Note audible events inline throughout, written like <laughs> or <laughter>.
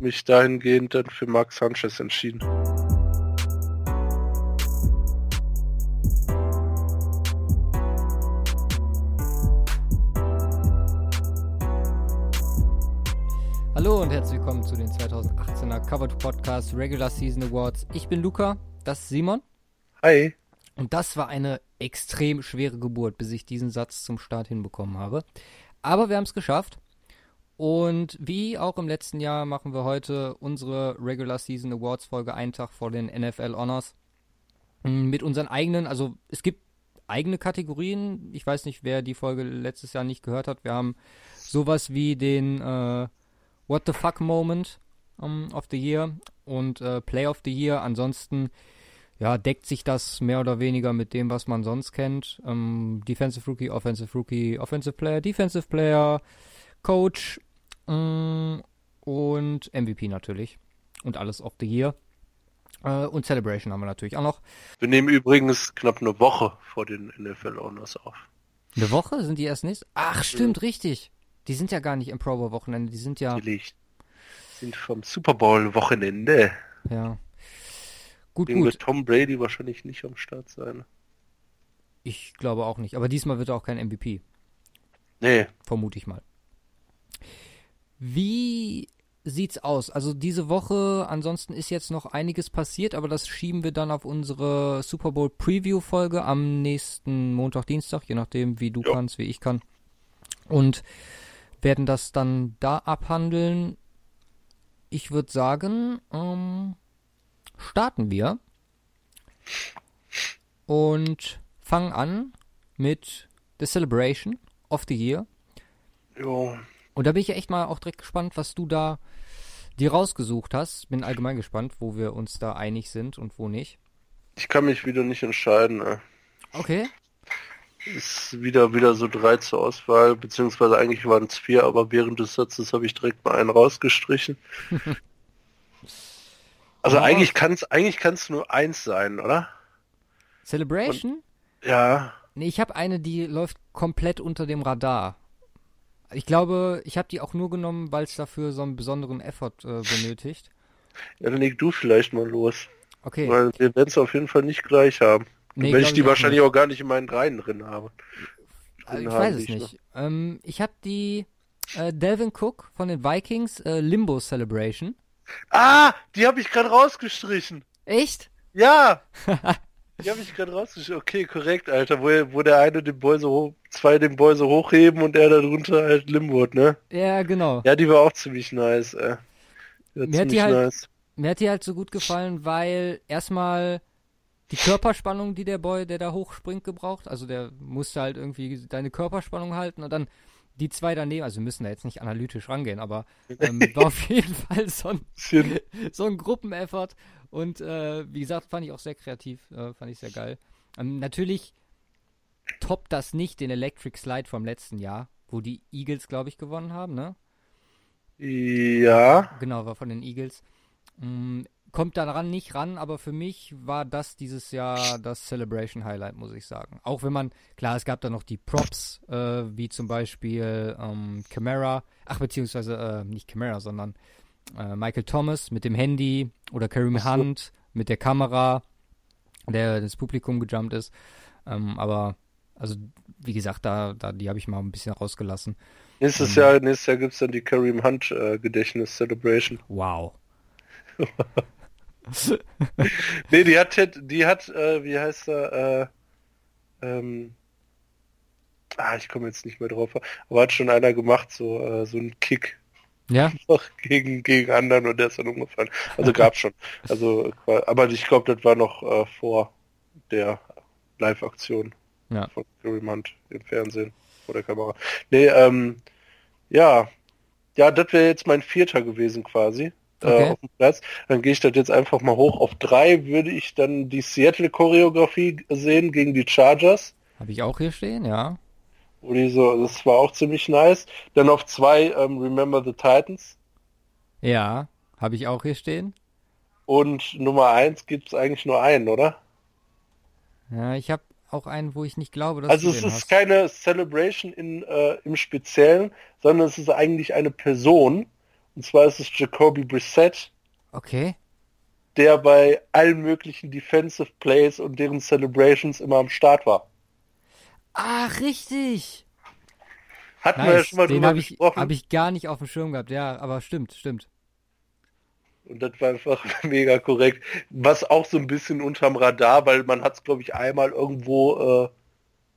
mich dahingehend dann für Mark Sanchez entschieden. Hallo und herzlich willkommen zu den 2018er Covered Podcast Regular Season Awards. Ich bin Luca, das ist Simon. Hi. Und das war eine extrem schwere Geburt, bis ich diesen Satz zum Start hinbekommen habe. Aber wir haben es geschafft. Und wie auch im letzten Jahr machen wir heute unsere Regular Season Awards Folge einen Tag vor den NFL Honors. Mit unseren eigenen, also es gibt eigene Kategorien. Ich weiß nicht, wer die Folge letztes Jahr nicht gehört hat. Wir haben sowas wie den äh, What the Fuck Moment um, of the Year und äh, Play of the Year. Ansonsten ja, deckt sich das mehr oder weniger mit dem, was man sonst kennt. Ähm, Defensive Rookie, Offensive Rookie, Offensive Player, Defensive Player, Coach ähm, und MVP natürlich. Und alles of the Year. Äh, und Celebration haben wir natürlich auch noch. Wir nehmen übrigens knapp eine Woche vor den NFL Owners auf. Eine Woche? Sind die erst nicht? Ach, stimmt, mhm. richtig. Die sind ja gar nicht im Pro Bowl Wochenende, die sind ja. Die sind vom Super Bowl Wochenende. Ja. Gut, Deswegen gut. wird Tom Brady wahrscheinlich nicht am Start sein. Ich glaube auch nicht. Aber diesmal wird er auch kein MVP. Nee. Vermute ich mal. Wie sieht's aus? Also diese Woche, ansonsten ist jetzt noch einiges passiert, aber das schieben wir dann auf unsere Super Bowl Preview Folge am nächsten Montag, Dienstag, je nachdem, wie du jo. kannst, wie ich kann. Und werden das dann da abhandeln. Ich würde sagen, ähm, starten wir und fangen an mit The Celebration of the Year. Jo. Und da bin ich echt mal auch direkt gespannt, was du da dir rausgesucht hast. Bin allgemein gespannt, wo wir uns da einig sind und wo nicht. Ich kann mich wieder nicht entscheiden. Ne? Okay. Ist wieder wieder so drei zur Auswahl, beziehungsweise eigentlich waren es vier, aber während des Satzes habe ich direkt mal einen rausgestrichen. <laughs> Also oh. eigentlich kann es eigentlich kann's nur eins sein, oder? Celebration? Und, ja. Nee, ich habe eine, die läuft komplett unter dem Radar. Ich glaube, ich habe die auch nur genommen, weil es dafür so einen besonderen Effort äh, benötigt. Ja, dann leg du vielleicht mal los. Okay. Weil wir werden es auf jeden Fall nicht gleich haben. Nee, wenn ich die wahrscheinlich nicht. auch gar nicht in meinen Reihen drin habe. Also ich weiß es nicht. Ähm, ich habe die äh, Delvin Cook von den Vikings äh, Limbo Celebration. Ah, die habe ich gerade rausgestrichen. Echt? Ja. <laughs> die habe ich gerade rausgestrichen. Okay, korrekt, Alter. Wo, wo der eine den Boy so hoch, zwei den Boy so hochheben und er darunter halt Limwood, ne? Ja, genau. Ja, die war auch ziemlich nice, ey. Mir hat, die halt, nice. mir hat die halt so gut gefallen, weil erstmal die Körperspannung, die der Boy, der da hochspringt, gebraucht. Also der musste halt irgendwie deine Körperspannung halten und dann die zwei daneben, also wir müssen da jetzt nicht analytisch rangehen, aber <laughs> ähm, war auf jeden Fall so ein, <laughs> so ein Gruppeneffort. Und äh, wie gesagt, fand ich auch sehr kreativ, äh, fand ich sehr geil. Ähm, natürlich toppt das nicht den Electric Slide vom letzten Jahr, wo die Eagles, glaube ich, gewonnen haben, ne? Ja. Genau, war von den Eagles. Kommt daran nicht ran, aber für mich war das dieses Jahr das Celebration Highlight, muss ich sagen. Auch wenn man, klar, es gab da noch die Props, äh, wie zum Beispiel ähm, Camara, ach, beziehungsweise äh, nicht Camara, sondern äh, Michael Thomas mit dem Handy oder Kareem so. Hunt mit der Kamera, der ins Publikum gejumpt ist. Ähm, aber, also, wie gesagt, da, da die habe ich mal ein bisschen rausgelassen. Nächstes ähm, Jahr, nächstes Jahr gibt es dann die Kareem Hunt äh, Gedächtnis Celebration. Wow. <laughs> nee, die hat, die hat, äh, wie heißt er, äh, ähm, ah, ich komme jetzt nicht mehr drauf, aber hat schon einer gemacht, so, äh, so einen Kick. Ja. <laughs> gegen, gegen anderen und der ist dann umgefallen. Also gab's schon. Also, aber ich glaube, das war noch äh, vor der Live-Aktion ja. von Fury Munt im Fernsehen vor der Kamera. Nee, ähm, ja. Ja, das wäre jetzt mein vierter gewesen quasi okay. äh, auf dem Platz. Dann gehe ich das jetzt einfach mal hoch. Auf drei würde ich dann die Seattle-Choreografie sehen gegen die Chargers. Habe ich auch hier stehen, ja. Wo die so, das war auch ziemlich nice. Dann auf zwei ähm, Remember the Titans. Ja, habe ich auch hier stehen. Und Nummer eins gibt es eigentlich nur einen, oder? Ja, ich habe auch einen, wo ich nicht glaube, dass Also es ist hast. keine Celebration in, äh, im Speziellen, sondern es ist eigentlich eine Person, Und zwar ist es Jacoby Brissett. Okay. Der bei allen möglichen Defensive Plays und deren Celebrations immer am Start war. Ach, richtig. Hatten nice. wir ja schon mal Den habe ich, hab ich gar nicht auf dem Schirm gehabt. Ja, aber stimmt, stimmt. Und das war einfach <laughs> mega korrekt. Was auch so ein bisschen unterm Radar, weil man hat es, glaube ich, einmal irgendwo äh,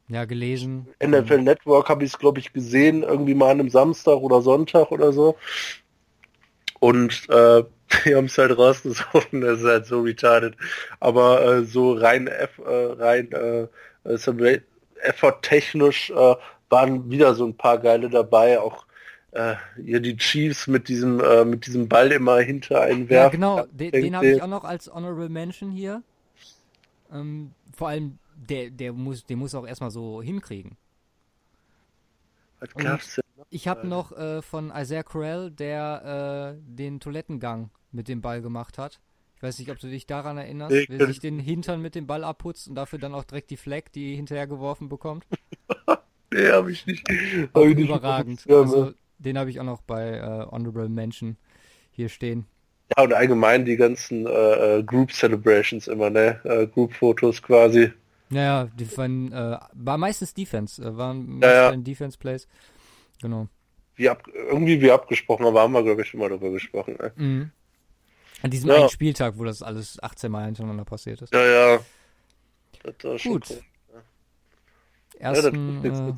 ja, gelesen. NFL Network habe ich es, glaube ich, gesehen, irgendwie mal an einem Samstag oder Sonntag oder so. Und äh, <laughs> die haben es halt rausgesucht, das ist halt so retarded. Aber äh, so rein, F, äh, rein äh, effort technisch äh, waren wieder so ein paar geile dabei, auch äh, ja, die Chiefs mit diesem, äh, mit diesem Ball immer hinter einen werfen. Ja, genau, den, den habe ich auch noch als Honorable Mention hier. Ähm, vor allem, der, der muss, den muss auch erstmal so hinkriegen. Was gab's? Ich habe noch äh, von Isaiah Corell, der äh, den Toilettengang mit dem Ball gemacht hat. Ich weiß nicht, ob du dich daran erinnerst, nee, wer sich den Hintern mit dem Ball abputzt und dafür dann auch direkt die Flag, die hinterher geworfen bekommt. <laughs> nee, habe ich nicht. Hab ich überragend. Nicht also, den habe ich auch noch bei äh, Honorable Mention hier stehen. Ja, und allgemein die ganzen äh, äh Group Celebrations immer, ne? Äh, Group Fotos quasi. Naja, die waren, äh, war meistens Defense, äh, waren ja, ja. Defense Plays. Genau. Wie ab, irgendwie wie abgesprochen, aber haben wir, glaube ich, schon mal darüber gesprochen. Ne? Mhm. An diesem ja. einen Spieltag, wo das alles 18 Mal hintereinander passiert ist. Ja, ja. Gut. Cool. Ersten, ja,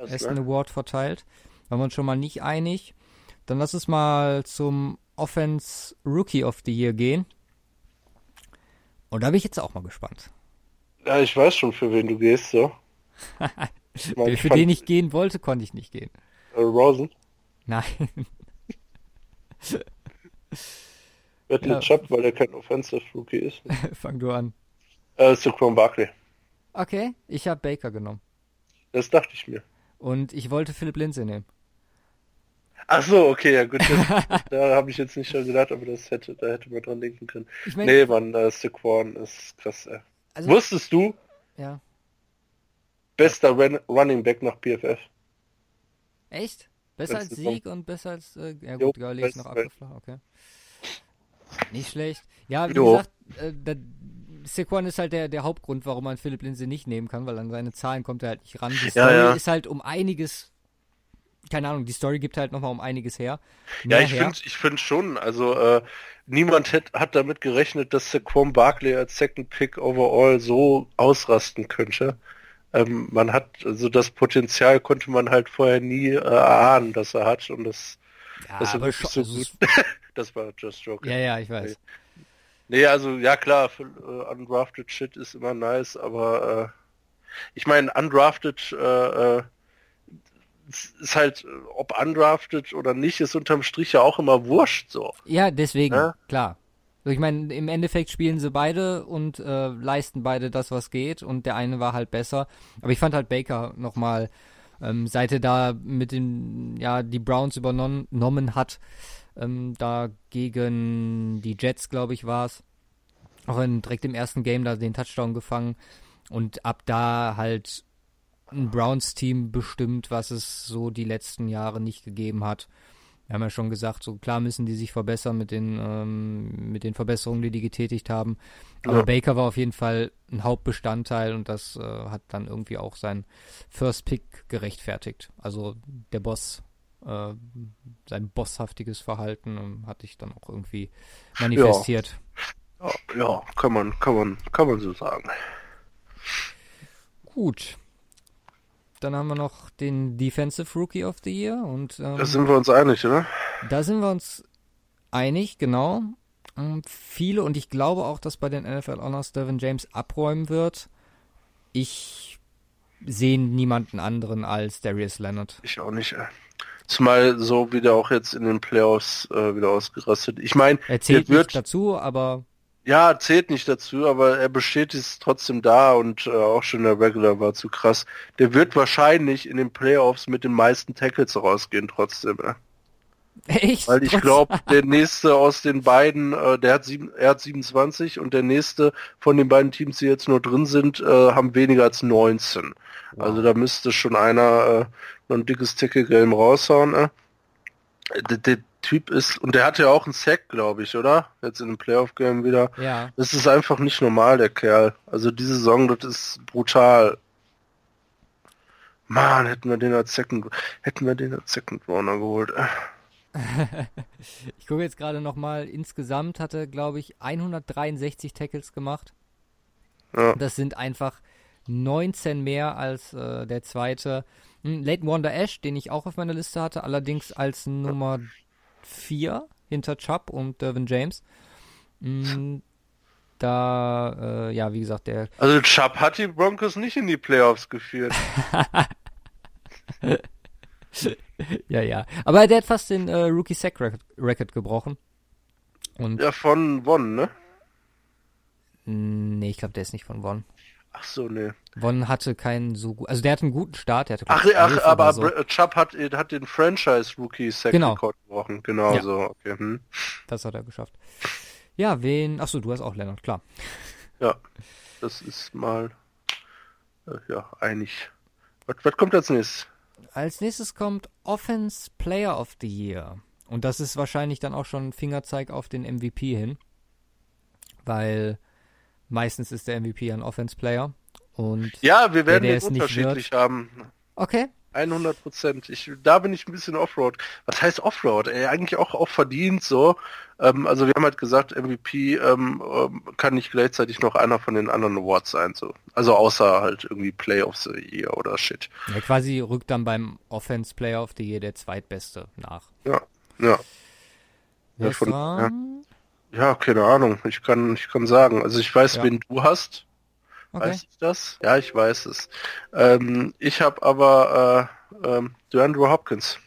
äh, ersten ne? Award verteilt. Waren wir uns schon mal nicht einig. Dann lass es mal zum Offense Rookie of the Year gehen. Und da bin ich jetzt auch mal gespannt. Ja, ich weiß schon, für wen du gehst, so. <laughs> für den ich gehen wollte, konnte ich nicht gehen. Rosen? Nein. <laughs> Wird ja. Chubb, weil er kein Offensive Rookie ist. <laughs> Fang du an. Äh, Saquon Barkley. Okay, ich habe Baker genommen. Das dachte ich mir. Und ich wollte Philipp Lindsay nehmen. Ach so, okay, ja gut. Das, <laughs> da habe ich jetzt nicht schon gedacht, aber das hätte, da hätte man dran denken können. Ich mein, nee, man, äh, Saquon ist krass, ey. Also, Wusstest du? Ja. Bester Run Running Back nach PFF. Echt? Besser als Sieg und besser als, äh, ja gut, Gurley ist noch abgeflacht, okay. Nicht schlecht. Ja, wie jo. gesagt, äh, da, Saquon ist halt der, der Hauptgrund, warum man Philipp Lindsay nicht nehmen kann, weil an seine Zahlen kommt er halt nicht ran. Die Story ja, ja. ist halt um einiges keine Ahnung, die Story gibt halt nochmal um einiges her. ja, ich finde ich finde schon, also äh, niemand hat, hat damit gerechnet, dass Saquon Barkley als Second Pick overall so ausrasten könnte. Ähm, man hat, also das Potenzial konnte man halt vorher nie äh, erahnen, dass er hat und das, ja, das aber so gut. <laughs> das war just joking. Ja, ja, ich weiß. Nee, also ja klar, für, uh, undrafted Shit ist immer nice, aber äh, ich meine, undrafted äh, äh, ist halt, ob undrafted oder nicht, ist unterm Strich ja auch immer wurscht so. Ja, deswegen, ja? klar. Ich meine, im Endeffekt spielen sie beide und äh, leisten beide das, was geht und der eine war halt besser. Aber ich fand halt Baker nochmal, ähm, seit er da mit den, ja, die Browns übernommen hat, ähm, da gegen die Jets, glaube ich, war es. Auch in, direkt im ersten Game da den Touchdown gefangen und ab da halt ein Browns-Team bestimmt, was es so die letzten Jahre nicht gegeben hat. Wir haben ja schon gesagt, so klar müssen die sich verbessern mit den, ähm, mit den Verbesserungen, die die getätigt haben. Aber ja. Baker war auf jeden Fall ein Hauptbestandteil und das äh, hat dann irgendwie auch sein First Pick gerechtfertigt. Also der Boss äh, sein bosshaftiges Verhalten ähm, hatte ich dann auch irgendwie manifestiert. Ja. ja, ja, kann man, kann man, kann man so sagen. Gut. Dann haben wir noch den Defensive Rookie of the Year und ähm, da sind wir uns einig, oder? Da sind wir uns einig, genau. Ähm, viele und ich glaube auch, dass bei den NFL Honors Devin James abräumen wird. Ich sehe niemanden anderen als Darius Leonard. Ich auch nicht. Zumal so wie der auch jetzt in den Playoffs äh, wieder ausgerastet. Ich meine, er zählt wird, nicht dazu, aber ja, zählt nicht dazu, aber er bestätigt es trotzdem da und äh, auch schon der Regular war zu krass. Der wird wahrscheinlich in den Playoffs mit den meisten Tackles rausgehen trotzdem. Ja. Echt? Weil ich glaube, <laughs> der nächste aus den beiden, äh, der hat sieben, er hat 27 und der nächste von den beiden Teams, die jetzt nur drin sind, äh, haben weniger als 19. Wow. Also da müsste schon einer äh, noch ein dickes Tackle-Game raushauen. Äh. Der, der, Typ ist, und der hatte ja auch einen Sack, glaube ich, oder? Jetzt in dem Playoff-Game wieder. Ja. Das ist einfach nicht normal, der Kerl. Also diese Saison, das ist brutal. Mann, hätten wir den als Second, hätten wir den als Second Runner geholt. <laughs> ich gucke jetzt gerade nochmal, insgesamt hatte, glaube ich, 163 Tackles gemacht. Ja. Das sind einfach 19 mehr als äh, der zweite. Hm, Leighton Wonder Ash, den ich auch auf meiner Liste hatte, allerdings als Nummer 4 hinter Chubb und Dervin James. Hm, da, äh, ja, wie gesagt, der. Also Chubb hat die Broncos nicht in die Playoffs geführt. <laughs> ja, ja. Aber der hat fast den äh, Rookie Sack Record gebrochen. Und ja, von Won, ne? Nee, ich glaube, der ist nicht von Won. Ach so, nee. Won hatte keinen so gut, also der hatte einen guten Start. Der hatte, ach, ach aber so. Chubb hat, hat den Franchise Rookie Sack genau. Record gebrochen. Genau ja. so, okay. Hm. Das hat er geschafft. Ja, wen, ach so, du hast auch Leonard, klar. Ja, das ist mal, äh, ja, einig. Was, was kommt als nächstes? Als nächstes kommt Offense Player of the Year. Und das ist wahrscheinlich dann auch schon ein Fingerzeig auf den MVP hin. Weil meistens ist der MVP ein Offense Player. Und ja, wir werden den unterschiedlich haben. Okay. 100 Prozent. da bin ich ein bisschen Offroad. Was heißt Offroad? Ey, eigentlich auch, auch verdient so. Ähm, also wir haben halt gesagt, MVP ähm, ähm, kann nicht gleichzeitig noch einer von den anderen Awards sein. So. Also außer halt irgendwie Play of the Year oder Shit. Ja, quasi rückt dann beim Offense Player of the Year der zweitbeste nach. Ja, ja. Ja, von, ja. Ja, keine Ahnung. Ich kann, ich kann sagen. Also ich weiß, ja. wen du hast. Okay. Weiß ich das? Ja, ich weiß es. Ähm, ich habe aber äh, ähm, DeAndre Hopkins.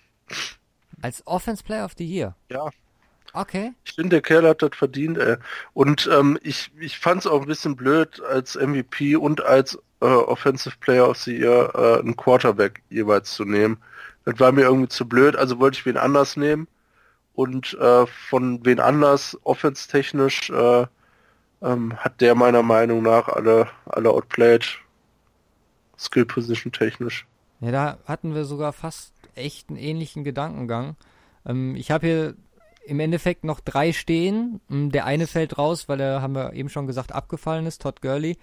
Als Offense Player of the Year? Ja. Okay. Ich finde, der Kerl hat das verdient, ey. Und ähm, ich, ich fand es auch ein bisschen blöd, als MVP und als äh, Offensive Player of the Year äh, einen Quarterback jeweils zu nehmen. Das war mir irgendwie zu blöd, also wollte ich wen anders nehmen. Und äh, von wen anders, offense-technisch, äh, ähm, hat der meiner Meinung nach alle, alle outplayed, Skill Position technisch. Ja, da hatten wir sogar fast echt einen ähnlichen Gedankengang. Ähm, ich habe hier im Endeffekt noch drei stehen. Mm, der eine fällt raus, weil er, haben wir eben schon gesagt, abgefallen ist, Todd Gurley.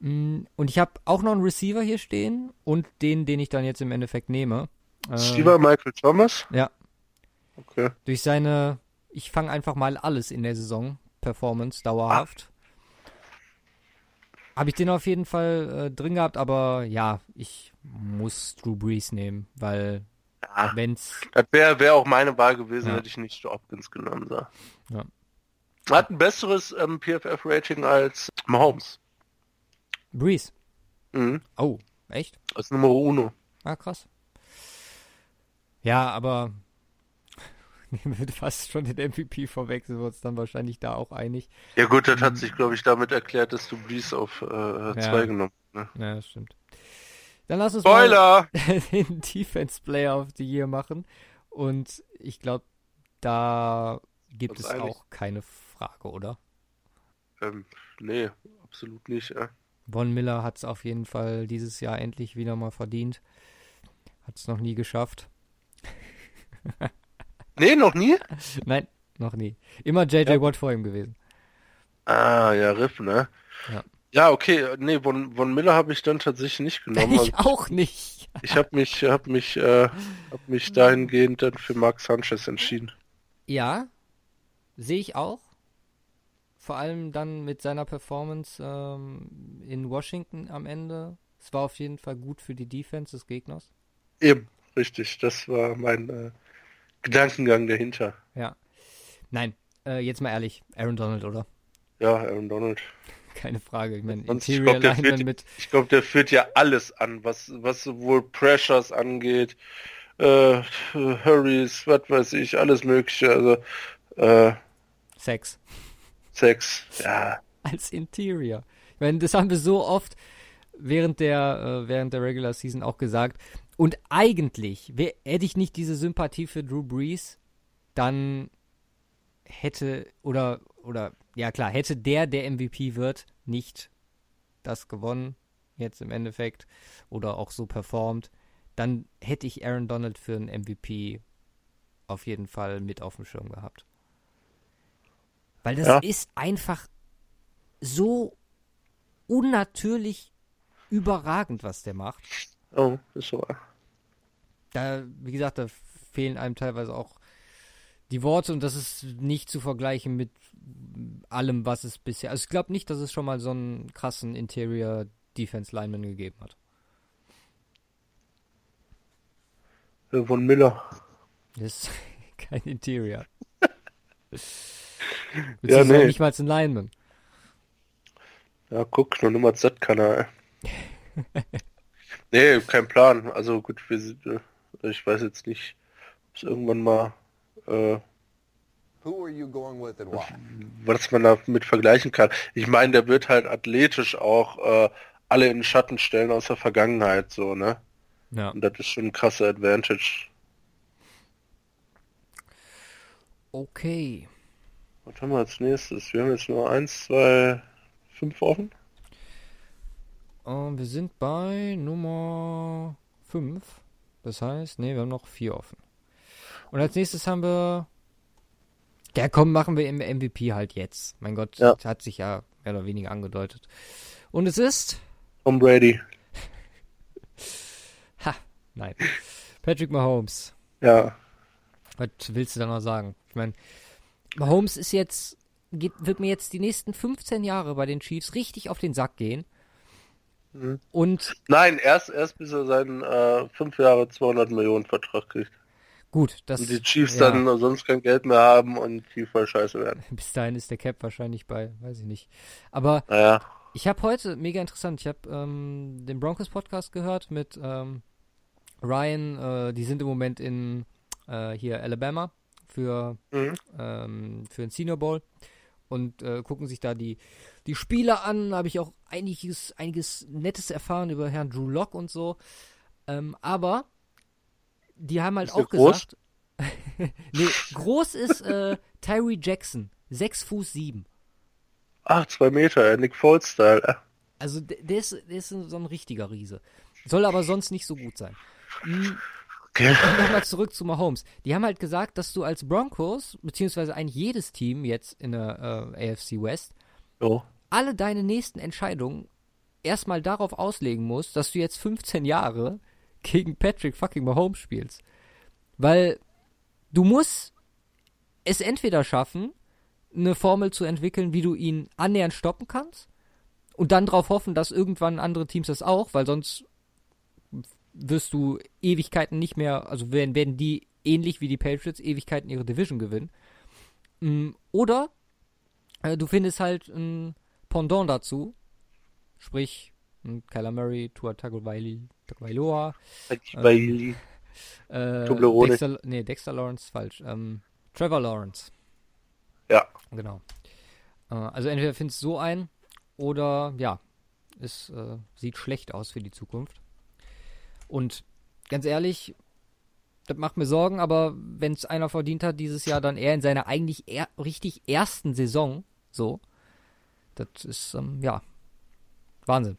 Mm, und ich habe auch noch einen Receiver hier stehen und den, den ich dann jetzt im Endeffekt nehme. Receiver äh, Michael Thomas? Ja. Okay. Durch seine, ich fange einfach mal alles in der Saison, Performance dauerhaft. Ah. Habe ich den auf jeden Fall äh, drin gehabt, aber ja, ich muss Drew Brees nehmen, weil ja, wenn's. Das wäre wär auch meine Wahl gewesen, ja. hätte ich nicht Hopkins genommen. So. Ja. Hat ein besseres ähm, PFF-Rating als Mahomes. Brees. Mhm. Oh, echt? Als Nummer uno. Ah, krass. Ja, aber <laughs> fast schon den MVP vorweg, sind wir uns dann wahrscheinlich da auch einig. Ja gut, das hat ähm, sich, glaube ich, damit erklärt, dass du Brees auf 2 äh, ja. genommen ne? Ja, das stimmt. Dann lass uns Spoiler! mal <laughs> den Defense Player of the Year machen. Und ich glaube, da gibt es auch keine Frage, oder? Ähm, nee, absolut nicht. Ja. Von Miller hat es auf jeden Fall dieses Jahr endlich wieder mal verdient. Hat es noch nie geschafft. <laughs> Nee, noch nie? <laughs> Nein, noch nie. Immer JJ ja. Watt vor ihm gewesen. Ah, ja, Riff, ne? Ja. Ja, okay, nee, von, von Miller habe ich dann tatsächlich nicht genommen. Ich also, auch nicht. Ich habe mich, hab mich, äh, hab mich dahingehend dann für Mark Sanchez entschieden. Ja, sehe ich auch. Vor allem dann mit seiner Performance ähm, in Washington am Ende. Es war auf jeden Fall gut für die Defense des Gegners. Eben, richtig. Das war mein, äh, Gedankengang dahinter. Ja. Nein, äh, jetzt mal ehrlich, Aaron Donald, oder? Ja, Aaron Donald. <laughs> Keine Frage. Ich meine, Interior ich glaub, führt, mit. Ich glaube, der führt ja alles an, was, was sowohl Pressures angeht, äh, Hurries, was weiß ich, alles Mögliche. Also, äh, Sex. Sex, ja. <laughs> Als Interior. Ich meine, das haben wir so oft während der, äh, während der Regular Season auch gesagt. Und eigentlich, wär, hätte ich nicht diese Sympathie für Drew Brees, dann hätte, oder, oder, ja klar, hätte der, der MVP wird, nicht das gewonnen, jetzt im Endeffekt, oder auch so performt, dann hätte ich Aaron Donald für einen MVP auf jeden Fall mit auf dem Schirm gehabt. Weil das Ja. ist einfach so unnatürlich überragend, was der macht. Oh, ist so. Da, wie gesagt, da fehlen einem teilweise auch die Worte und das ist nicht zu vergleichen mit allem, was es bisher. Also ich glaube nicht, dass es schon mal so einen krassen Interior Defense Lineman gegeben hat. Äh, Von Miller. Das ist <laughs> kein Interior. <laughs> Ja, nee. nicht mal ein Lineman. Ja, guck, nur Nummer Z kann er. ey. <laughs> nee, kein Plan. Also gut, wir sind, äh, ich weiß jetzt nicht, ob es irgendwann mal, äh, Who are you going with and why? was man damit vergleichen kann. Ich meine, der wird halt athletisch auch äh, alle in den Schatten stellen aus der Vergangenheit, so, ne? Ja. Und das ist schon ein krasser Advantage. Okay. Was haben wir als nächstes? Wir haben jetzt nur eins, zwei, fünf offen. Ähm, wir sind bei Nummer 5. Das heißt, nee, wir haben noch vier offen. Und als nächstes haben wir. Ja, komm, machen wir im MVP halt jetzt. Mein Gott, Ja. das hat sich ja mehr oder weniger angedeutet. Und es ist. Tom Brady. Ha, nein. Patrick Mahomes. Ja, Was willst du da noch sagen? Ich meine, Mahomes ist jetzt. Geht, wird mir jetzt die nächsten 15 Jahre bei den Chiefs richtig auf den Sack gehen. Mhm. Und Nein, erst, erst bis er seinen äh, fünf Jahre 200 Millionen Vertrag kriegt. gut, das. Und die Chiefs ja. dann sonst kein Geld mehr haben und die voll scheiße werden. <laughs> Bis dahin ist der Cap wahrscheinlich bei, weiß ich nicht. Aber Naja, ich habe heute, mega interessant, ich habe ähm, den Broncos Podcast gehört mit ähm, Ryan. Äh, die sind im Moment in äh, hier Alabama für, Mhm. ähm, für den Senior Bowl und äh, gucken sich da die, die Spiele an. Habe ich auch einiges, einiges Nettes erfahren über Herrn Drew Lock und so. Ähm, aber die haben halt Ist auch groß? gesagt. <laughs> nee, groß ist äh, Tyree Jackson, 6 Fuß 7. ach, zwei Meter, Nick Foles-Style. äh. Also der, der, ist, der ist so ein richtiger Riese. Soll aber sonst nicht so gut sein. Hm, nochmal zurück zu Mahomes. Die haben halt gesagt, dass du als Broncos, beziehungsweise eigentlich jedes Team jetzt in der äh, AFC West, So. alle deine nächsten Entscheidungen erstmal darauf auslegen musst, dass du jetzt 15 Jahre gegen Patrick fucking Mahomes spielst. Weil du musst es entweder schaffen, eine Formel zu entwickeln, wie du ihn annähernd stoppen kannst und dann darauf hoffen, dass irgendwann andere Teams das auch, weil sonst wirst du Ewigkeiten nicht mehr, also werden, werden die ähnlich wie die Patriots Ewigkeiten ihre Division gewinnen. Mm, Oder äh, du findest halt ein Pendant dazu, sprich ein Kyler Murray, Tua Tagovailoa, Bailey. äh. Dexter, nee, Dexter Lawrence, falsch, ähm, Trevor Lawrence. Ja. Genau. Äh, also entweder findest du so ein oder ja, es äh, sieht schlecht aus für die Zukunft. Und ganz ehrlich, das macht mir Sorgen, aber wenn es einer verdient hat dieses Jahr, dann eher in seiner eigentlich er richtig ersten Saison. So. Das ist, ähm, ja, Wahnsinn.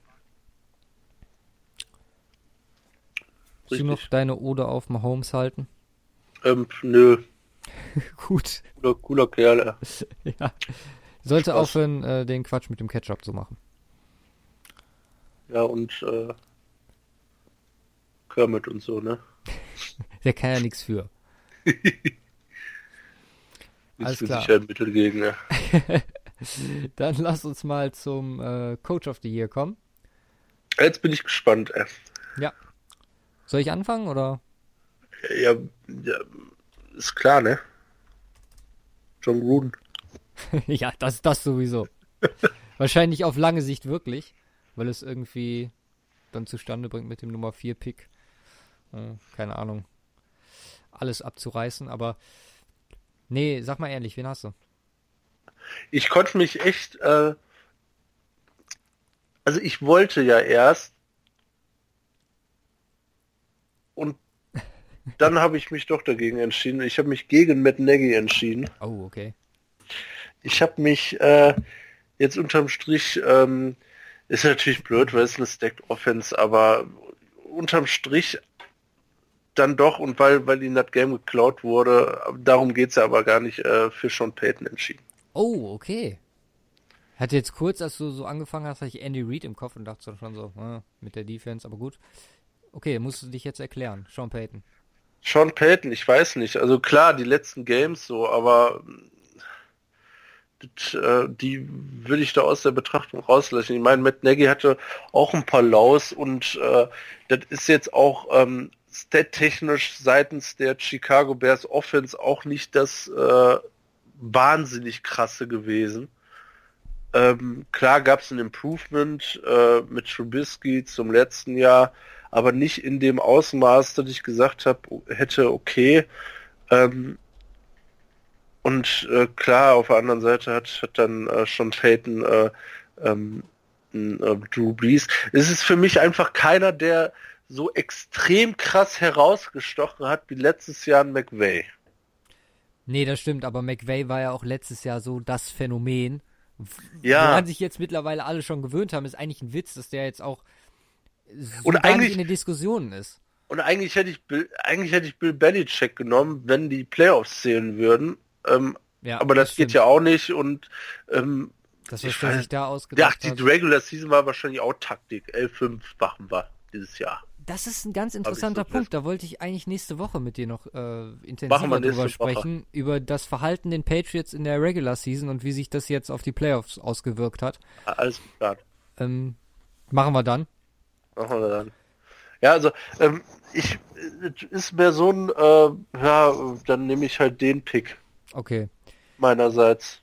Willst du noch Richtig. deine Ode auf Mahomes halten? Ähm, nö, <laughs> Gut. cooler, cooler Kerl. <laughs> ja. Sollte Spaß. aufhören, äh, den Quatsch mit dem Ketchup zu machen. Ja, und äh, Kermit und so, ne? <laughs> Der kann ja nichts für. <laughs> Alles für klar. sicher ein Mittel gegen, ne? <laughs> Dann lass uns mal zum äh, Coach of the Year kommen. Jetzt bin ich gespannt, ey. Soll ich anfangen oder? Ja, ja, ist klar, ne? John Gruden. ja, das, das sowieso. Wahrscheinlich auf lange Sicht wirklich, weil es irgendwie dann zustande bringt mit dem Nummer 4 Pick. Äh, keine Ahnung. Alles abzureißen, aber nee, sag mal ehrlich, wen hast du? Ich konnte mich echt, äh, also ich wollte ja erst und <laughs> dann habe ich mich doch dagegen entschieden. Ich habe mich gegen Matt Nagy entschieden. Oh, okay. Ich habe mich äh, jetzt unterm Strich, ähm, ist natürlich blöd, weil es eine Stacked Offense, aber unterm Strich dann doch, und weil, weil ihnen das Game geklaut wurde, darum geht's ja aber gar nicht, äh, für Sean Payton entschieden. Oh, okay. Hatte jetzt kurz, als du so angefangen hast, hatte ich Andy Reid im Kopf und dachte schon so, äh, mit der Defense, aber gut. Okay, musst du dich jetzt erklären, Sean Payton. Sean Payton, ich weiß nicht. Also klar, die letzten Games so, aber äh, die würde ich da aus der Betrachtung rauslassen. Ich meine, Matt Nagy hatte auch ein paar Laus und äh, das ist jetzt auch ähm, stat-technisch seitens der Chicago Bears Offense auch nicht das äh, wahnsinnig krasse gewesen. Ähm, klar gab es ein Improvement äh, mit Trubisky zum letzten Jahr, aber nicht in dem Ausmaß, dass ich gesagt habe, hätte okay. Ähm, und äh, klar, auf der anderen Seite hat, hat dann äh, schon Peyton äh, ähm, äh, Drew Brees. Es ist für mich einfach keiner, der so extrem krass herausgestochen hat wie letztes Jahr in McVay. Nee, das stimmt, aber McVay war ja auch letztes Jahr so das Phänomen. Ja. Woran sich jetzt mittlerweile alle schon gewöhnt haben, ist eigentlich ein Witz, dass der jetzt auch so Und eigentlich- in den Diskussionen ist. Und eigentlich hätte ich Bill, eigentlich hätte ich Bill Belichick genommen, wenn die Playoffs zählen würden. Ähm, Ja, aber das, geht stimmt. ja auch nicht und ähm, Das, was der sich da ja, ausgedacht die hat. Regular Season war wahrscheinlich auch Taktik. L5 machen wir dieses Jahr. Das ist ein ganz interessanter Punkt. Da wollte ich eigentlich nächste Woche mit dir noch äh, intensiver drüber sprechen. Über das Verhalten den Patriots in der Regular Season und wie sich das jetzt auf die Playoffs ausgewirkt hat. Alles klar. Ähm, machen wir dann. Machen wir dann. Ja, also ähm, ich ist mir so ein, äh, ja, dann nehme ich halt den Pick Okay. meinerseits.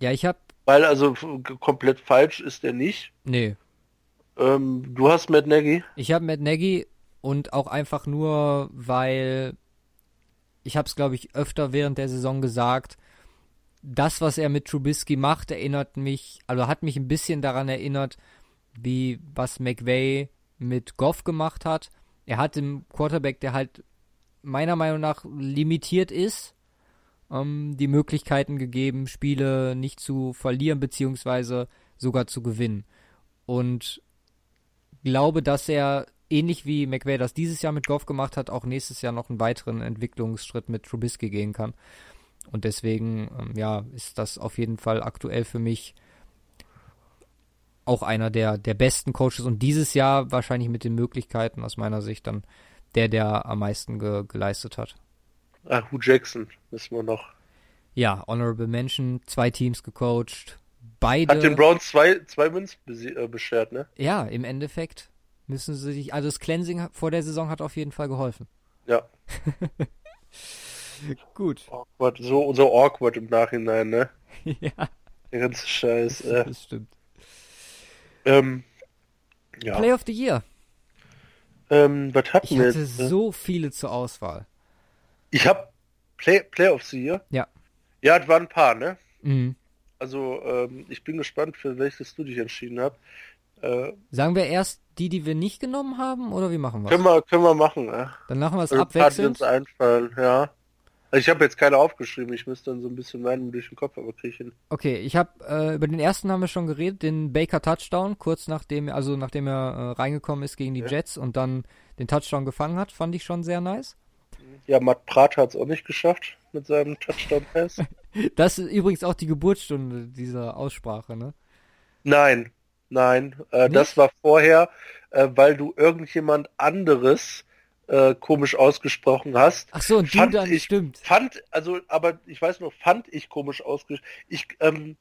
Ja, ich habe Weil also komplett falsch ist er nicht. nee, Ähm, du hast Matt Nagy. ich habe Matt Nagy und auch einfach nur, weil ich habe es glaube ich öfter während der Saison gesagt. Das, was er mit Trubisky macht, erinnert mich, also hat mich ein bisschen daran erinnert, wie was McVay mit Goff gemacht hat. Er hat dem Quarterback, der halt meiner Meinung nach limitiert ist, ähm, die Möglichkeiten gegeben, Spiele nicht zu verlieren beziehungsweise sogar zu gewinnen. Und glaube, dass er ähnlich wie McVay das dieses Jahr mit Goff gemacht hat, auch nächstes Jahr noch einen weiteren Entwicklungsschritt mit Trubisky gehen kann. Und deswegen, ähm, ja, ist das auf jeden Fall aktuell für mich auch einer der, der besten Coaches und dieses Jahr wahrscheinlich mit den Möglichkeiten aus meiner Sicht dann der, der am meisten ge geleistet hat. Ah, Hugh Jackson wissen wir noch. Ja, Honorable Mention, zwei Teams gecoacht, beide. Hat den Browns zwei, zwei Wins äh, beschert, ne? ja, im Endeffekt müssen sie sich, also das Cleansing vor der Saison hat auf jeden Fall geholfen. Ja. <laughs> Gut. Awkward, so, so awkward im Nachhinein, ne? <laughs> ja, Der ganze Scheiß. Äh, das stimmt. ähm, ja. Play of the Year. Ähm, was hatten Ich wir hatte jetzt? ne? so viele zur Auswahl. Ich hab Play, Play of the Year. Ja. Ja, es waren ein paar, ne? Mhm. Also, ähm, ich bin gespannt, für welches du dich entschieden hast. Äh, Sagen wir erst die, die wir nicht genommen haben, oder wie machen wir können wir, können wir machen, ne? Dann machen wir es Also, abwechselnd. uns einfallen, ja. Also ich habe jetzt keine aufgeschrieben, ich müsste dann so ein bisschen meinen durch den Kopf, aber hin. Okay, ich habe äh, über den ersten haben wir schon geredet, den Baker Touchdown, kurz nachdem, also nachdem er äh, reingekommen ist gegen die Ja. Jets und dann den Touchdown gefangen hat, fand ich schon sehr nice. Ja, Matt Prater hat es auch nicht geschafft mit seinem Touchdown-Pass. <laughs> Das ist übrigens auch die Geburtsstunde dieser Aussprache, ne? Nein, nein, äh, das war vorher, äh, weil du irgendjemand anderes äh, komisch ausgesprochen hast. Ach so, und du Fand dann, ich- stimmt. Fand, also, aber ich weiß noch, fand ich komisch ausgesprochen. Ich, ähm,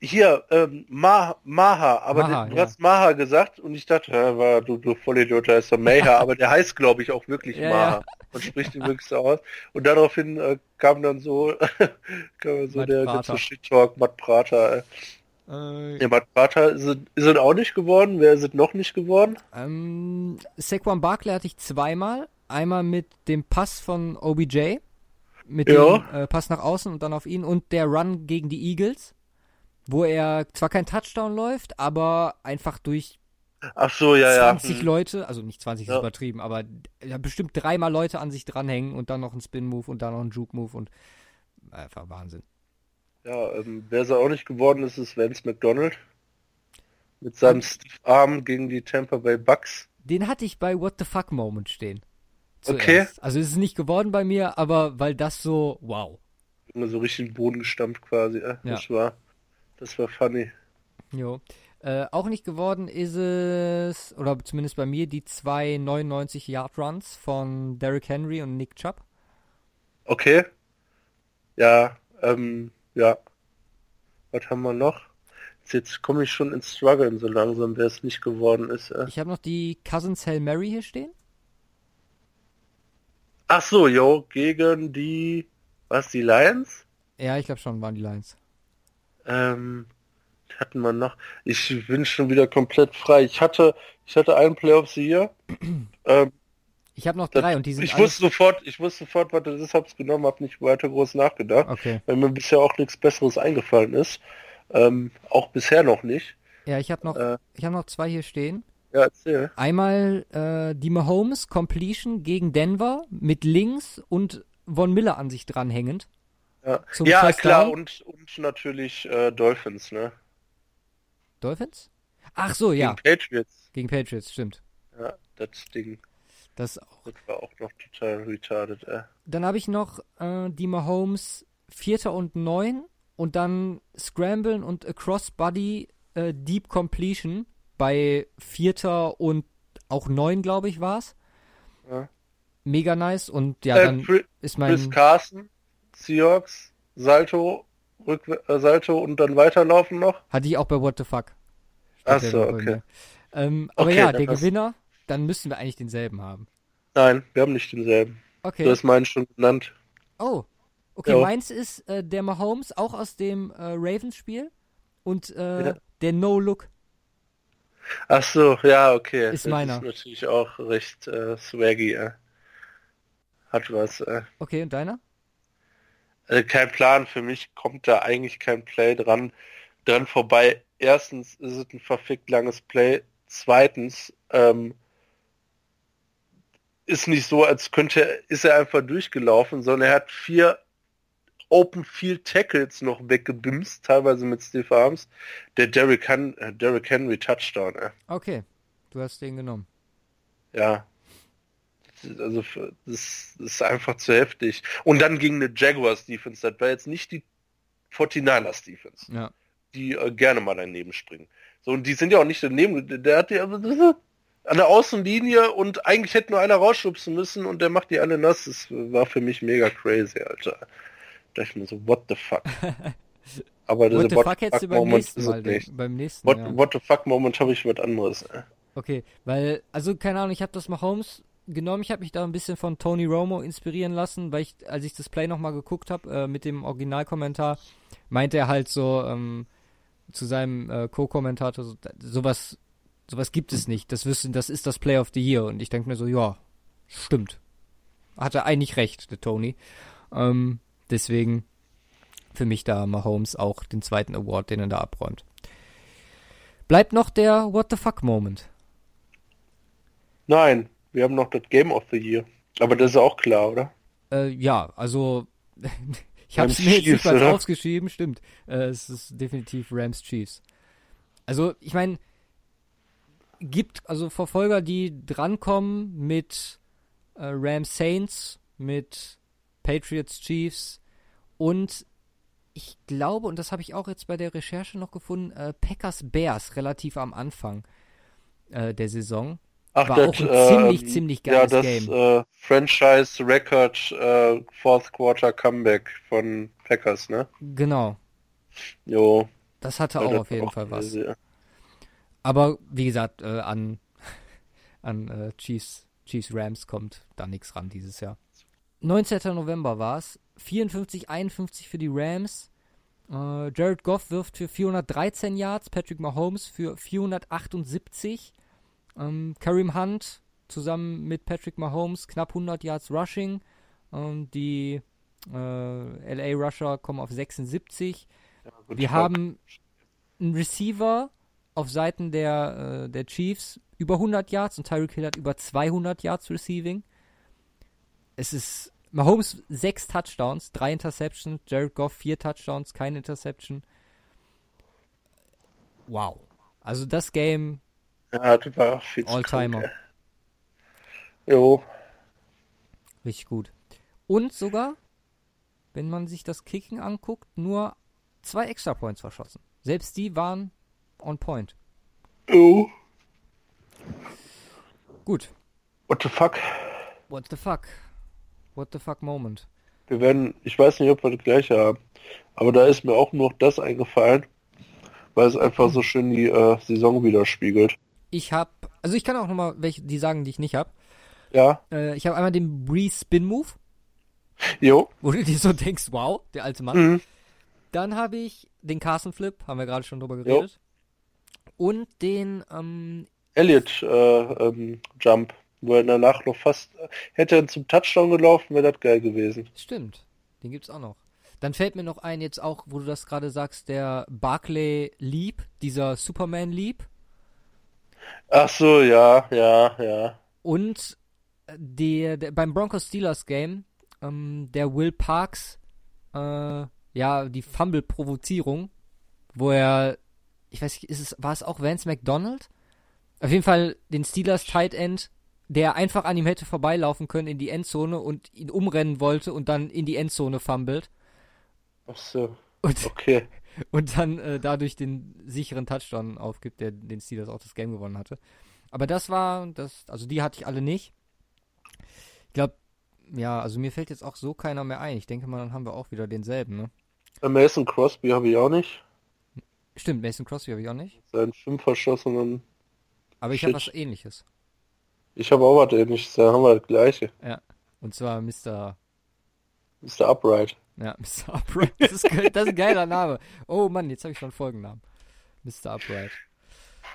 hier, ähm, Ma Maha, aber Maha, du ja. hast Maha gesagt und ich dachte, ja, war, du, du Vollidiot, da ist doch Maha, aber der heißt, glaube ich, auch wirklich Ja, Maha. ja. Man spricht ihn wirklich so aus. Und daraufhin äh, kam dann so, <laughs> kam dann so Matt der ganze Shit-Talk, Matt Prater. Ey. Äh, Ja, Matt Prater ist es, ist es auch nicht geworden. Wer ist es noch nicht geworden? Ähm, Saquon Barkley hatte ich zweimal. Einmal mit dem Pass von OBJ, mit Ja. dem äh, Pass nach außen und dann auf ihn und der Run gegen die Eagles, wo er zwar kein Touchdown läuft, aber einfach durch Ach so, ja, ja. 20 Hm. Leute, also nicht 20 ist Ja. übertrieben, aber ja, bestimmt dreimal Leute an sich dranhängen und dann noch ein Spin-Move und dann noch ein Juke-Move und einfach Wahnsinn. Ja, ähm, wer es auch nicht geworden ist, ist Vance McDonald. Mit seinem Stiff Arm gegen die Tampa Bay Bucks. Den hatte ich bei What the Fuck Moment stehen. Zuerst. Okay. Also es ist nicht geworden bei mir, aber weil das so, wow. Immer so richtig in den Boden gestampft quasi. Äh? Ja. Das war, das war funny. Jo. Äh, auch nicht geworden ist es, oder zumindest bei mir, die zwei 99 Yard Runs von Derrick Henry und Nick Chubb. Okay. Ja, ähm, ja. Was haben wir noch? Jetzt komme ich schon ins Struggeln so langsam, wer es nicht geworden ist. Äh. Ich habe noch die Cousins Hail Mary hier stehen. Ach so, jo, gegen die, was, die Lions? Ja, ich glaube schon, waren die Lions. Ähm, hatten wir noch? Ich bin schon wieder komplett frei. Ich hatte, ich hatte einen Playoffs hier. <clears throat> ähm, Ich habe noch das, drei und die sind ich alle... wusste sofort, ich wusste sofort, was das ist, hab's genommen, hab nicht weiter groß nachgedacht, Okay. weil mir bisher auch nichts Besseres eingefallen ist. Ähm, auch bisher noch nicht. Ja, ich habe noch, Äh. ich habe noch zwei hier stehen. Ja, erzähl. Einmal äh, die Mahomes Completion gegen Denver mit links und Von Miller an sich dranhängend. Ja, ja klar, und, und natürlich äh, Dolphins, ne? Dolphins? Ach so, ja, Gegen Patriots. gegen Patriots, stimmt. Ja, das Ding, Das auch. das war auch noch total retarded, äh. Dann habe ich noch äh, die Mahomes Vierter und Neun und dann Scramblen und Across Body äh, Deep Completion bei Vierter und auch Neun, glaube ich, war's. Ja. Mega nice und ja, äh, dann Chris, ist Chris mein Carson, Seahawks, Salto, Rück, äh, Salto und dann weiterlaufen noch. hatte ich auch bei What the Fuck. Ach Steht so, ja noch bei okay. Ähm, aber Okay, ja, der Gewinner, dann müssten wir eigentlich denselben haben. Nein, wir haben nicht denselben. Okay. Du hast meinen schon genannt. Oh, okay, Ja. meins ist äh, der Mahomes, auch aus dem äh, Ravens-Spiel. Und äh, Ja. der No-Look. Ach so, ja, okay. Ist das meiner. ist natürlich auch recht äh, swaggy, äh. Hat was, äh. Okay, und deiner? Also kein Plan, für mich kommt da eigentlich kein Play dran, dran vorbei. Erstens ist es ein verfickt langes Play. Zweitens ähm, ist nicht so, als könnte ist er einfach durchgelaufen, sondern er hat vier Open Field Tackles noch weggebimst, teilweise mit Steve Arms. Der Derrick, Han äh, Derrick Henry Touchdown, äh. Okay, du hast den genommen. ja. Also das, ist einfach zu heftig. Und dann gegen eine Jaguars Defense, das war jetzt nicht die 49ers Defense. Ja. die äh, gerne mal daneben springen. So, und die sind ja auch nicht daneben. Der- hat die also, an der Außenlinie und eigentlich hätte nur einer rausschubsen müssen und der macht die alle nass. Das war für mich mega crazy, Alter. Da dachte ich mir so, what the fuck? <laughs> Aber What the fuck hättest du beim Moment nächsten ist Mal nicht. beim nächsten What, ja. what the fuck Moment habe ich was anderes. Okay, weil, also keine Ahnung, ich habe das Mahomes genommen, ich habe mich da ein bisschen von Tony Romo inspirieren lassen, weil ich, als ich das Play nochmal geguckt habe, äh, mit dem Originalkommentar, meinte er halt so ähm, zu seinem äh, Co-Kommentator, so, sowas, sowas gibt es nicht, das, wissen, das ist das Play of the Year. Und ich denke mir so, ja, stimmt. Hat er eigentlich recht, der Tony. Ähm, deswegen für mich da Mahomes auch den zweiten Award, den er da abräumt. Bleibt noch der What the fuck Moment. Nein, wir haben noch das Game of the Year. Aber das ist auch klar, oder? Äh, ja, also <laughs> ich habe es mir jetzt nicht mal aufgeschrieben, stimmt. Äh, es ist definitiv Rams Chiefs. Also ich meine, gibt also Verfolger, die drankommen mit äh, Rams Saints, mit Patriots Chiefs und ich glaube, und das habe ich auch jetzt bei der Recherche noch gefunden, äh, Packers Bears relativ am Anfang äh, der Saison. Ach, War das, auch ein ziemlich, ziemlich ja, geiles das Game. Äh, Franchise Record äh, Fourth Quarter Comeback von Packers, ne? Genau. Jo. Das hatte ja, auch das auf jeden war Fall was. ja. Aber wie gesagt, äh, an, <laughs> an äh, Chiefs, Chiefs Rams kommt da nichts ran dieses Jahr. 19. November war es. 54-51 für die Rams. Äh, Jared Goff wirft für 413 Yards, Patrick Mahomes für 478. Ähm, Kareem Hunt zusammen mit Patrick Mahomes knapp 100 Yards Rushing. Ähm, die äh, LA Rusher kommen auf 76. Ja, gut, Wir haben einen Receiver auf Seiten der, äh, der Chiefs über 100 Yards und Tyreek Hill hat über 200 Yards Receiving. Es ist Mahomes sechs Touchdowns, drei Interceptions, Jared Goff vier Touchdowns, keine Interception. Wow. Also das Game Ja, das war viel All-Timer. krank. Jo. Richtig gut. Und sogar, wenn man sich das Kicken anguckt, nur zwei Extra Points verschossen. Selbst die waren on point. Oh. Gut. What the fuck? What the fuck? What the fuck Moment. Wir werden, ich weiß nicht, ob wir das gleiche haben, aber da ist mir auch nur das eingefallen, weil es einfach so schön die äh, Saison widerspiegelt. Ich hab, also ich kann auch nochmal welche, die sagen, die ich nicht hab. Ja, Äh, ich habe einmal den Bree Spin Move, jo. wo du dir so denkst, wow, der alte Mann. Mhm. Dann habe ich den Carson Flip, haben wir gerade schon drüber geredet. Und den, ähm, Elliott äh, ähm, Jump, wo er danach noch fast hätte er zum Touchdown gelaufen, wäre das geil gewesen. stimmt, den gibt's auch noch. Dann fällt mir noch ein, jetzt auch, wo du das gerade sagst, der Barclay Leap, dieser Superman Leap. Ach so, ja, ja, ja. Und äh, der, der beim Broncos Steelers Game, ähm, der Will Parks, äh, ja, die Fumble-Provozierung, wo er, ich weiß nicht, ist es, war es auch Vance McDonald? Auf jeden Fall den Steelers Tight End, der einfach an ihm hätte vorbeilaufen können in die Endzone und ihn umrennen wollte und dann in die Endzone fummelt Ach so, und, okay. Und dann äh, dadurch den sicheren Touchdown aufgibt, der den Steelers auch das Game gewonnen hatte. Aber das war, das, also die hatte ich alle nicht. Ich glaube, ja, also mir fällt jetzt auch so keiner mehr ein. Ich denke mal, dann haben wir auch wieder denselben, ne? Äh, Mason Crosby habe ich auch nicht. Stimmt, Mason Crosby habe ich auch nicht. Seinen fünf verschossenen. Aber ich habe was ähnliches. Ich habe auch was ähnliches, da haben wir das gleiche. Ja. Und zwar Mr. Mr. Upright. Ja, <laughs> Mr. Upright. Das ist, das ist ein geiler Name. Oh Mann, jetzt habe ich schon einen Folgennamen. Mr. Upright.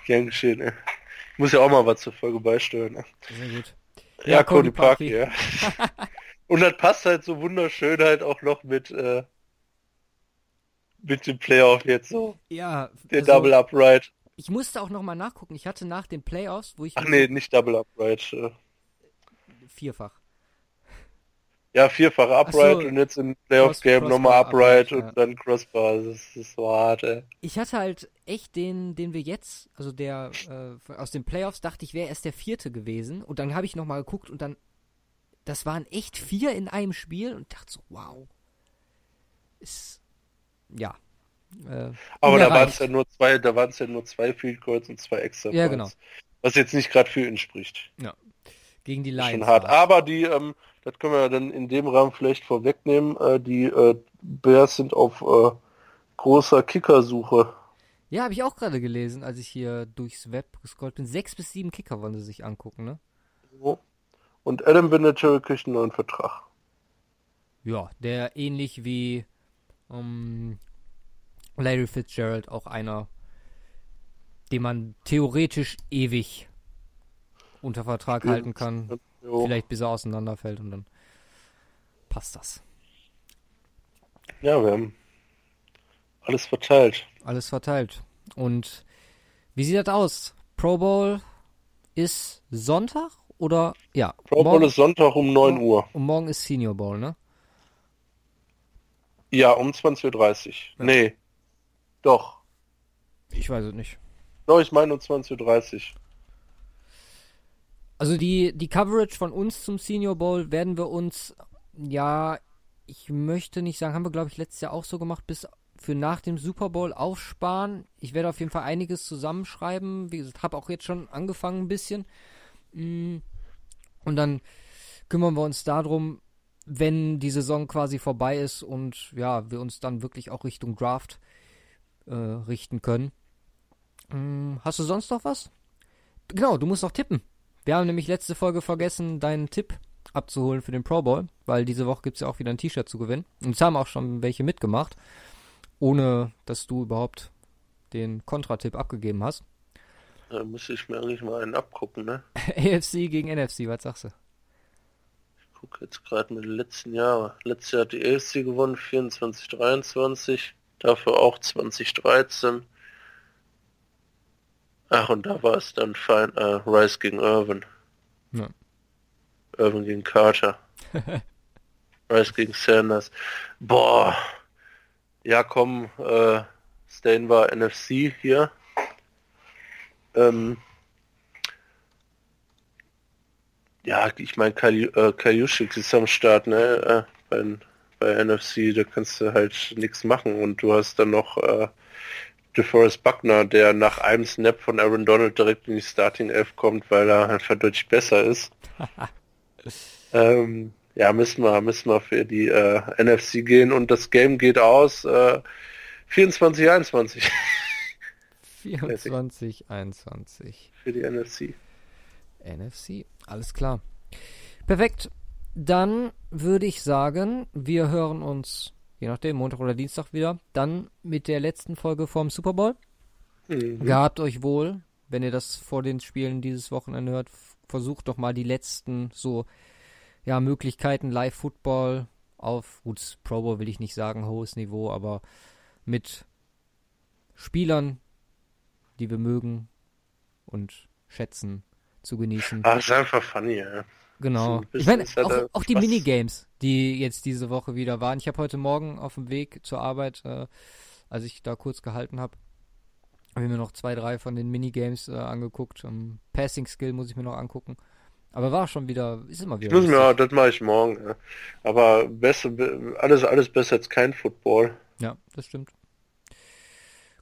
Gern geschehen, ey. Ich muss ja auch mal was zur Folge beisteuern. Ne? Sehr gut. Ja, Ja, Cody Parkey. ja. <laughs> Und das passt halt so wunderschön halt auch noch mit, äh, mit dem Playoff jetzt so. Ja, Der also, Double Upright. ich musste auch nochmal nachgucken. Ich hatte nach den Playoffs, wo ich Ach nee, nicht Double Upright. äh, vierfach. Ja, vierfach Upright so. und jetzt im Playoff-Game Cross- nochmal Upright Upright, und ja. dann Crossbar. Das ist, das so hart, ey. Ich hatte halt echt den, den wir jetzt, also der äh, aus den Playoffs, dachte ich, wäre erst der vierte gewesen. Und dann habe ich nochmal geguckt und dann, das waren echt vier in einem Spiel und dachte so, wow. Ist, ja. Äh, Aber da waren es ja nur zwei, da waren es ja nur zwei Field Goals und zwei Extra Ja, Points. genau. Was jetzt nicht gerade für ihn spricht. Gegen die Lions. Schon hart. Aber die, ähm, das können wir dann in dem Rahmen vielleicht vorwegnehmen, äh, die äh, Bears sind auf äh, großer Kickersuche. Ja, habe ich auch gerade gelesen, als ich hier durchs Web gescrollt bin. Sechs bis sieben Kicker wollen sie sich angucken, ne? Und Adam Vinatieri kriegt einen neuen Vertrag. Ja, der ähnlich wie ähm, Larry Fitzgerald auch einer, den man theoretisch ewig unter Vertrag Spielen halten kann. Jo. Vielleicht bis er auseinanderfällt und dann passt das. Ja, wir haben alles verteilt. Alles verteilt. Und wie sieht das aus? Pro Bowl ist Sonntag oder ja? Pro Bowl ist Sonntag um 9 Uhr. und morgen ist Senior Bowl, ne? Ja, um 20.30 Uhr. Nee. Doch. Ich weiß es nicht. Doch, ich meine um 20.30 Uhr. Also die, die Coverage von uns zum Senior Bowl werden wir uns, ja, ich möchte nicht sagen, haben wir glaube ich letztes Jahr auch so gemacht, bis für nach dem Super Bowl aufsparen. Ich werde auf jeden Fall einiges zusammenschreiben. Wie gesagt, habe auch jetzt schon angefangen ein bisschen. Mm. Und dann kümmern wir uns darum, wenn die Saison quasi vorbei ist und ja, wir uns dann wirklich auch Richtung Draft äh, richten können. Mm, Hast du sonst noch was? Genau, du musst noch tippen. Wir haben nämlich letzte Folge vergessen, deinen Tipp abzuholen für den Pro Bowl, weil diese Woche gibt es ja auch wieder ein T-Shirt zu gewinnen. Und es haben auch schon welche mitgemacht, ohne dass du überhaupt den Kontratipp abgegeben hast. Da muss ich mir eigentlich mal einen abgucken, ne? <laughs> AFC gegen NFC, was sagst du? Ich gucke jetzt gerade mit den letzten Jahren. Letztes Jahr hat die AFC gewonnen, 24, 23. Dafür auch 2013. Ach, und da war es dann fein, äh, Rice gegen Irvin. Ja. Irvin gegen Carter. <laughs> Rice gegen Sanders. Boah. Ja, komm, äh, Stain war NFC hier. Ähm, Ja, ich meine, Kajuschik ist am Start, ne? Äh, bei, bei NFC, da kannst du halt nichts machen und du hast dann noch äh, DeForest Buckner, der nach einem Snap von Aaron Donald direkt in die Starting Elf kommt, weil er einfach deutlich besser ist. <laughs> ähm, ja, müssen wir, müssen wir für die äh, NFC gehen und das Game geht aus äh, 24, 21. 24, 21. Für die NFC. NFC, alles klar. Perfekt. Dann würde ich sagen, wir hören uns, je nachdem, Montag oder Dienstag wieder, dann mit der letzten Folge vom Super Bowl. Mhm. Gehabt euch wohl, wenn ihr das vor den Spielen dieses Wochenende hört, versucht doch mal die letzten so ja, Möglichkeiten Live-Football auf, gut, Pro Bowl will ich nicht sagen, hohes Niveau, aber mit Spielern, die wir mögen und schätzen, zu genießen. Ah, ist einfach funny, ja. Genau. Ich meine, auch, auch, die Minigames, die jetzt diese Woche wieder waren. Ich habe heute Morgen auf dem Weg zur Arbeit, äh, als ich da kurz gehalten habe, habe ich mir noch zwei, drei von den Minigames äh, angeguckt. Um, Passing Skill muss ich mir noch angucken. Aber war schon wieder, ist immer wieder. Ich muss mir, das mache ich morgen. Ja. Aber besser, alles, alles besser als kein Football. Ja, das stimmt.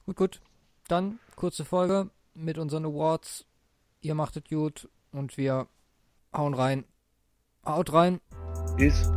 Gut, gut. Dann kurze Folge mit unseren Awards. Ihr macht es gut und wir hauen rein. Haut rein. Peace.